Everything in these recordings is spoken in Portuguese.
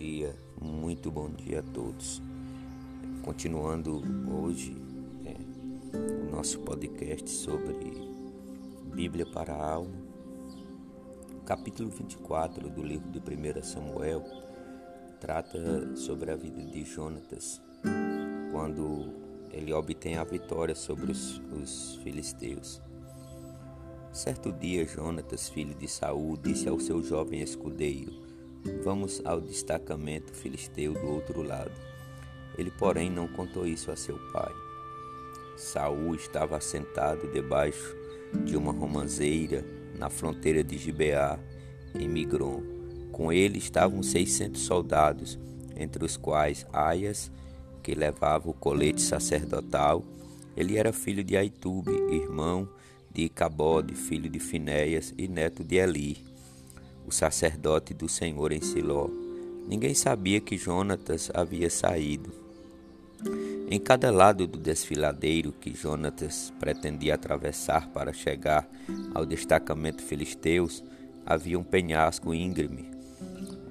dia, muito bom dia a todos. Continuando hoje é, o nosso podcast sobre Bíblia para a Alma, capítulo 24 do livro de 1 Samuel trata sobre a vida de Jonatas, quando ele obtém a vitória sobre os, os filisteus. Certo dia, Jonatas, filho de Saul, disse ao seu jovem escudeiro: Vamos ao destacamento filisteu do outro lado. Ele, porém, não contou isso a seu pai. Saul estava assentado debaixo de uma romanceira na fronteira de Gibeá, em Migron. Com ele estavam seiscentos soldados, entre os quais Aias, que levava o colete sacerdotal. Ele era filho de Aitube, irmão de Icabode, filho de Finéias e neto de Eli, o sacerdote do Senhor em Siló. Ninguém sabia que Jonatas havia saído. Em cada lado do desfiladeiro que Jonatas pretendia atravessar para chegar ao destacamento filisteus, havia um penhasco íngreme.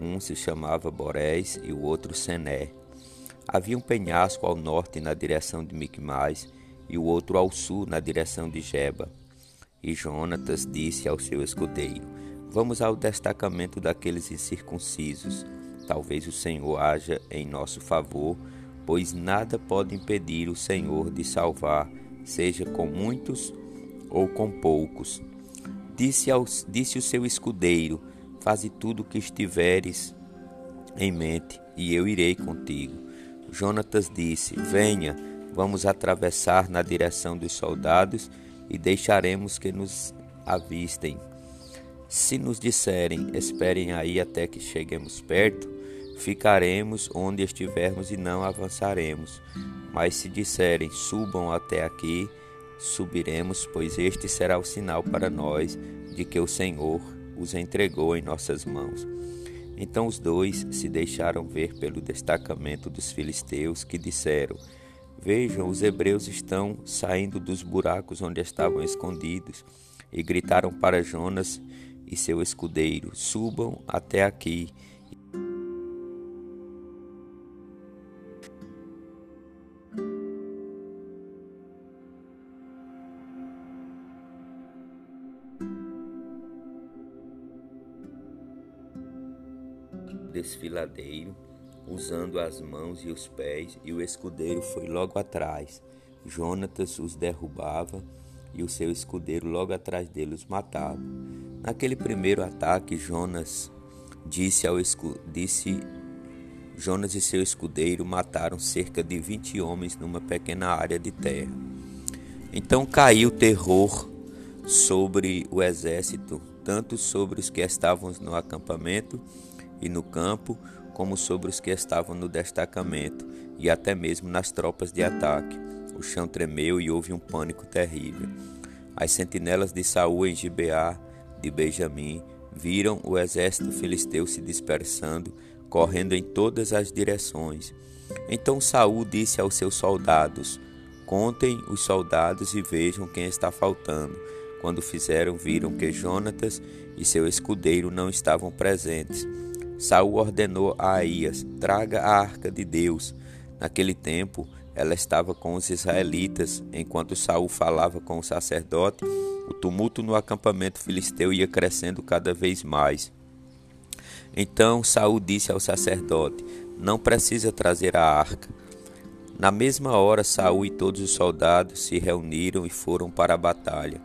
Um se chamava Borés e o outro Sené. Havia um penhasco ao norte na direção de Micmais e o outro ao sul na direção de Geba. E Jonatas disse ao seu escudeiro: Vamos ao destacamento daqueles incircuncisos. Talvez o Senhor haja em nosso favor, pois nada pode impedir o Senhor de salvar, seja com muitos ou com poucos. Disse, aos, disse o seu escudeiro: Faze tudo o que estiveres em mente, e eu irei contigo. Jonatas disse: Venha, vamos atravessar na direção dos soldados e deixaremos que nos avistem. Se nos disserem, esperem aí até que cheguemos perto, ficaremos onde estivermos e não avançaremos. Mas se disserem, subam até aqui, subiremos, pois este será o sinal para nós de que o Senhor os entregou em nossas mãos. Então os dois se deixaram ver pelo destacamento dos filisteus, que disseram: Vejam, os hebreus estão saindo dos buracos onde estavam escondidos e gritaram para Jonas e seu escudeiro: Subam até aqui. Desfiladeiro usando as mãos e os pés, e o escudeiro foi logo atrás. Jonatas os derrubava e o seu escudeiro logo atrás dele os matava. Naquele primeiro ataque, Jonas disse ao escu disse Jonas e seu escudeiro mataram cerca de vinte homens numa pequena área de terra. Então caiu terror sobre o exército, tanto sobre os que estavam no acampamento e no campo, como sobre os que estavam no destacamento e até mesmo nas tropas de ataque. O chão tremeu e houve um pânico terrível. As sentinelas de Saul em Gibeá de Benjamim viram o exército filisteu se dispersando, correndo em todas as direções. Então Saul disse aos seus soldados: Contem os soldados e vejam quem está faltando. Quando fizeram, viram que Jonatas e seu escudeiro não estavam presentes. Saul ordenou a Aías: traga a arca de Deus. Naquele tempo, ela estava com os israelitas, enquanto Saul falava com o sacerdote. O tumulto no acampamento filisteu ia crescendo cada vez mais. Então Saul disse ao sacerdote: Não precisa trazer a arca. Na mesma hora, Saul e todos os soldados se reuniram e foram para a batalha.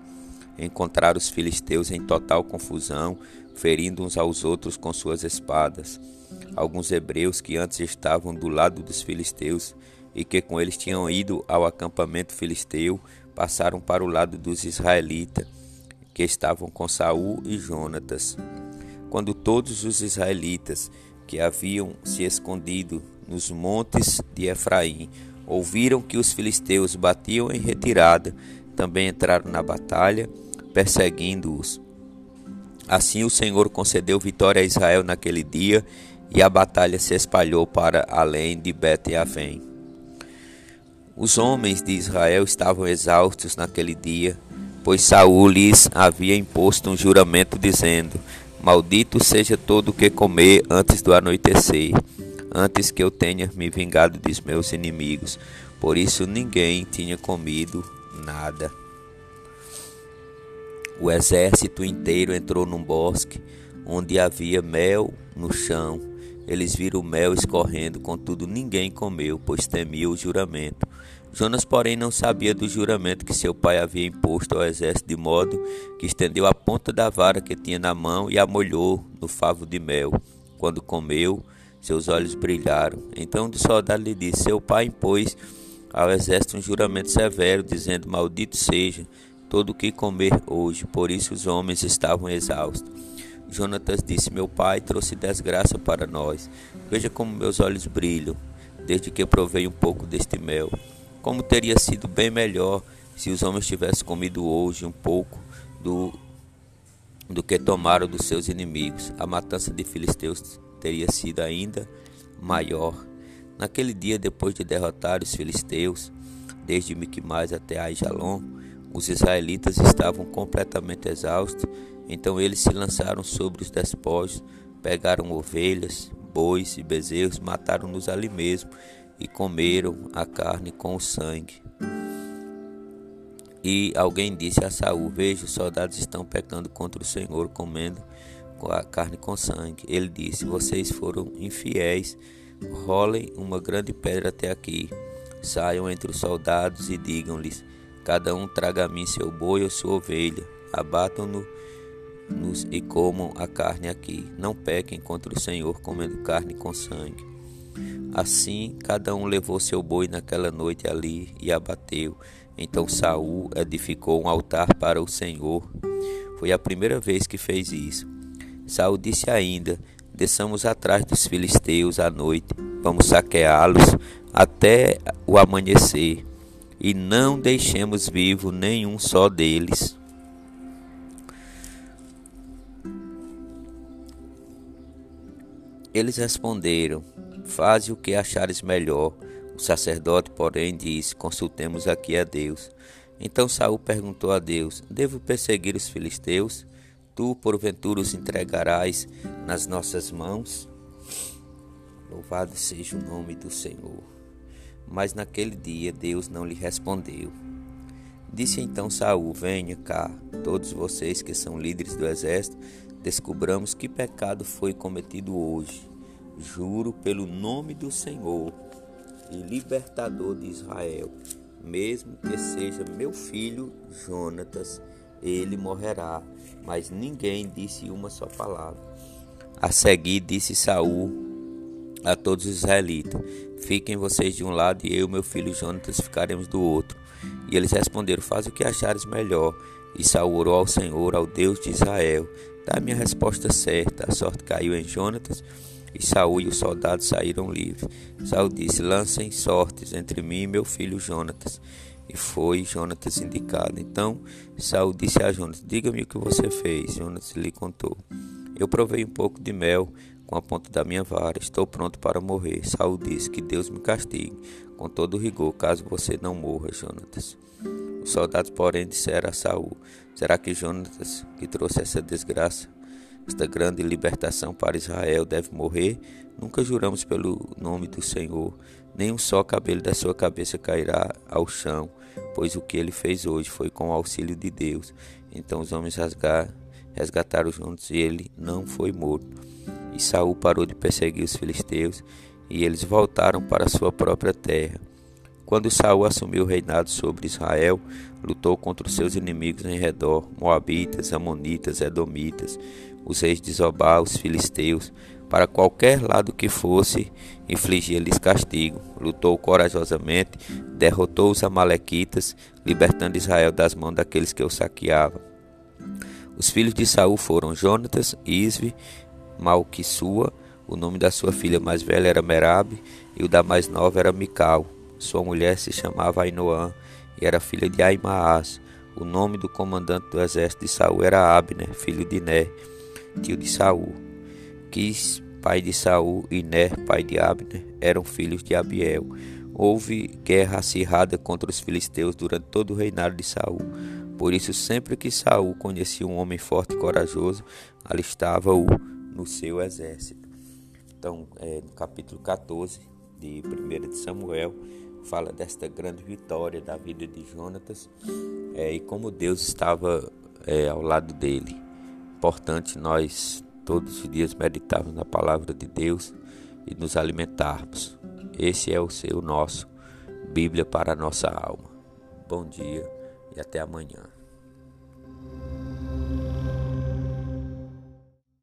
Encontraram os filisteus em total confusão, ferindo uns aos outros com suas espadas. Alguns hebreus que antes estavam do lado dos filisteus e que com eles tinham ido ao acampamento filisteu, passaram para o lado dos israelitas, que estavam com Saul e Jonatas. Quando todos os israelitas que haviam se escondido nos montes de Efraim ouviram que os filisteus batiam em retirada, também entraram na batalha, perseguindo-os. Assim o Senhor concedeu vitória a Israel naquele dia, e a batalha se espalhou para além de Bet-Avém. Os homens de Israel estavam exaustos naquele dia, pois Saul lhes havia imposto um juramento dizendo: Maldito seja todo o que comer antes do anoitecer. antes que eu tenha me vingado dos meus inimigos. Por isso ninguém tinha comido nada. O exército inteiro entrou num bosque onde havia mel no chão. Eles viram o mel escorrendo, contudo ninguém comeu, pois temia o juramento. Jonas, porém, não sabia do juramento que seu pai havia imposto ao exército, de modo que estendeu a ponta da vara que tinha na mão e a molhou no favo de mel. Quando comeu, seus olhos brilharam. Então o soldado lhe disse: Seu pai impôs ao exército um juramento severo, dizendo: Maldito seja todo o que comer hoje. Por isso os homens estavam exaustos. Jonatas disse: Meu pai trouxe desgraça para nós. Veja como meus olhos brilham, desde que provei um pouco deste mel. Como teria sido bem melhor se os homens tivessem comido hoje um pouco do, do que tomaram dos seus inimigos. A matança de filisteus teria sido ainda maior. Naquele dia, depois de derrotar os filisteus, desde Miquimais até Aijalon, os israelitas estavam completamente exaustos, então eles se lançaram sobre os despojos, pegaram ovelhas, bois e bezerros, mataram-nos ali mesmo e comeram a carne com o sangue. E alguém disse a Saul: Veja, os soldados estão pecando contra o Senhor, comendo a carne com sangue. Ele disse: Vocês foram infiéis. Rolem uma grande pedra até aqui. Saiam entre os soldados e digam-lhes: Cada um traga a mim seu boi ou sua ovelha. Abatam-no e comam a carne aqui. Não pequem contra o Senhor comendo carne com sangue. Assim, cada um levou seu boi naquela noite ali e abateu. Então Saul edificou um altar para o Senhor. Foi a primeira vez que fez isso. Saul disse ainda: Desçamos atrás dos filisteus à noite, vamos saqueá-los até o amanhecer, e não deixemos vivo nenhum só deles. Eles responderam: Faze o que achares melhor. O sacerdote, porém, disse: Consultemos aqui a Deus. Então Saul perguntou a Deus: Devo perseguir os filisteus? Tu, porventura, os entregarás nas nossas mãos? Louvado seja o nome do Senhor. Mas naquele dia Deus não lhe respondeu. Disse então Saul: Venha cá, todos vocês que são líderes do exército, descobramos que pecado foi cometido hoje Juro pelo nome do Senhor e libertador de Israel, mesmo que seja meu filho Jonatas, ele morrerá. Mas ninguém disse uma só palavra. A seguir disse Saul a todos os israelitas: Fiquem vocês de um lado e eu meu filho Jonatas ficaremos do outro. E eles responderam: Faz o que achares melhor. E Saul orou ao Senhor, ao Deus de Israel. Dá-me a resposta certa. A sorte caiu em Jonatas e Saul e os soldados saíram livres. Saul disse: Lancem sortes entre mim e meu filho Jonatas. E foi Jonatas indicado. Então Saul disse a Jonatas: Diga-me o que você fez. Jonatas lhe contou: Eu provei um pouco de mel com a ponta da minha vara. Estou pronto para morrer. Saul disse: Que Deus me castigue com todo rigor, caso você não morra, Jonatas. Os soldados, porém, disseram a Saul: Será que Jonatas, que trouxe essa desgraça, esta grande libertação para Israel deve morrer. Nunca juramos pelo nome do Senhor, nem um só cabelo da sua cabeça cairá ao chão, pois o que ele fez hoje foi com o auxílio de Deus. Então os homens resgataram juntos e ele não foi morto. E Saul parou de perseguir os filisteus e eles voltaram para sua própria terra. Quando Saul assumiu o reinado sobre Israel, lutou contra os seus inimigos em redor, moabitas, amonitas, edomitas, os reis de Zobá, os filisteus, para qualquer lado que fosse, infligia-lhes castigo. Lutou corajosamente, derrotou os amalequitas, libertando Israel das mãos daqueles que o saqueavam. Os filhos de Saul foram Jonatas, Isve, Malquissua, o nome da sua filha mais velha era Merabe, e o da mais nova era Mical. Sua mulher se chamava Ainoã e era filha de Aimaas. O nome do comandante do exército de Saul era Abner, filho de Né tio de Saul. Quis, pai de Saul, e Ner, pai de Abner, eram filhos de Abiel. Houve guerra acirrada contra os filisteus durante todo o reinado de Saul. Por isso, sempre que Saul conhecia um homem forte e corajoso, alistava-o no seu exército. Então, é, no capítulo 14 de 1 de Samuel, fala desta grande vitória da vida de Jonatas é, e como Deus estava é, ao lado dele. Importante nós todos os dias meditarmos na palavra de Deus e nos alimentarmos. Esse é o seu nosso Bíblia para a nossa alma. Bom dia e até amanhã.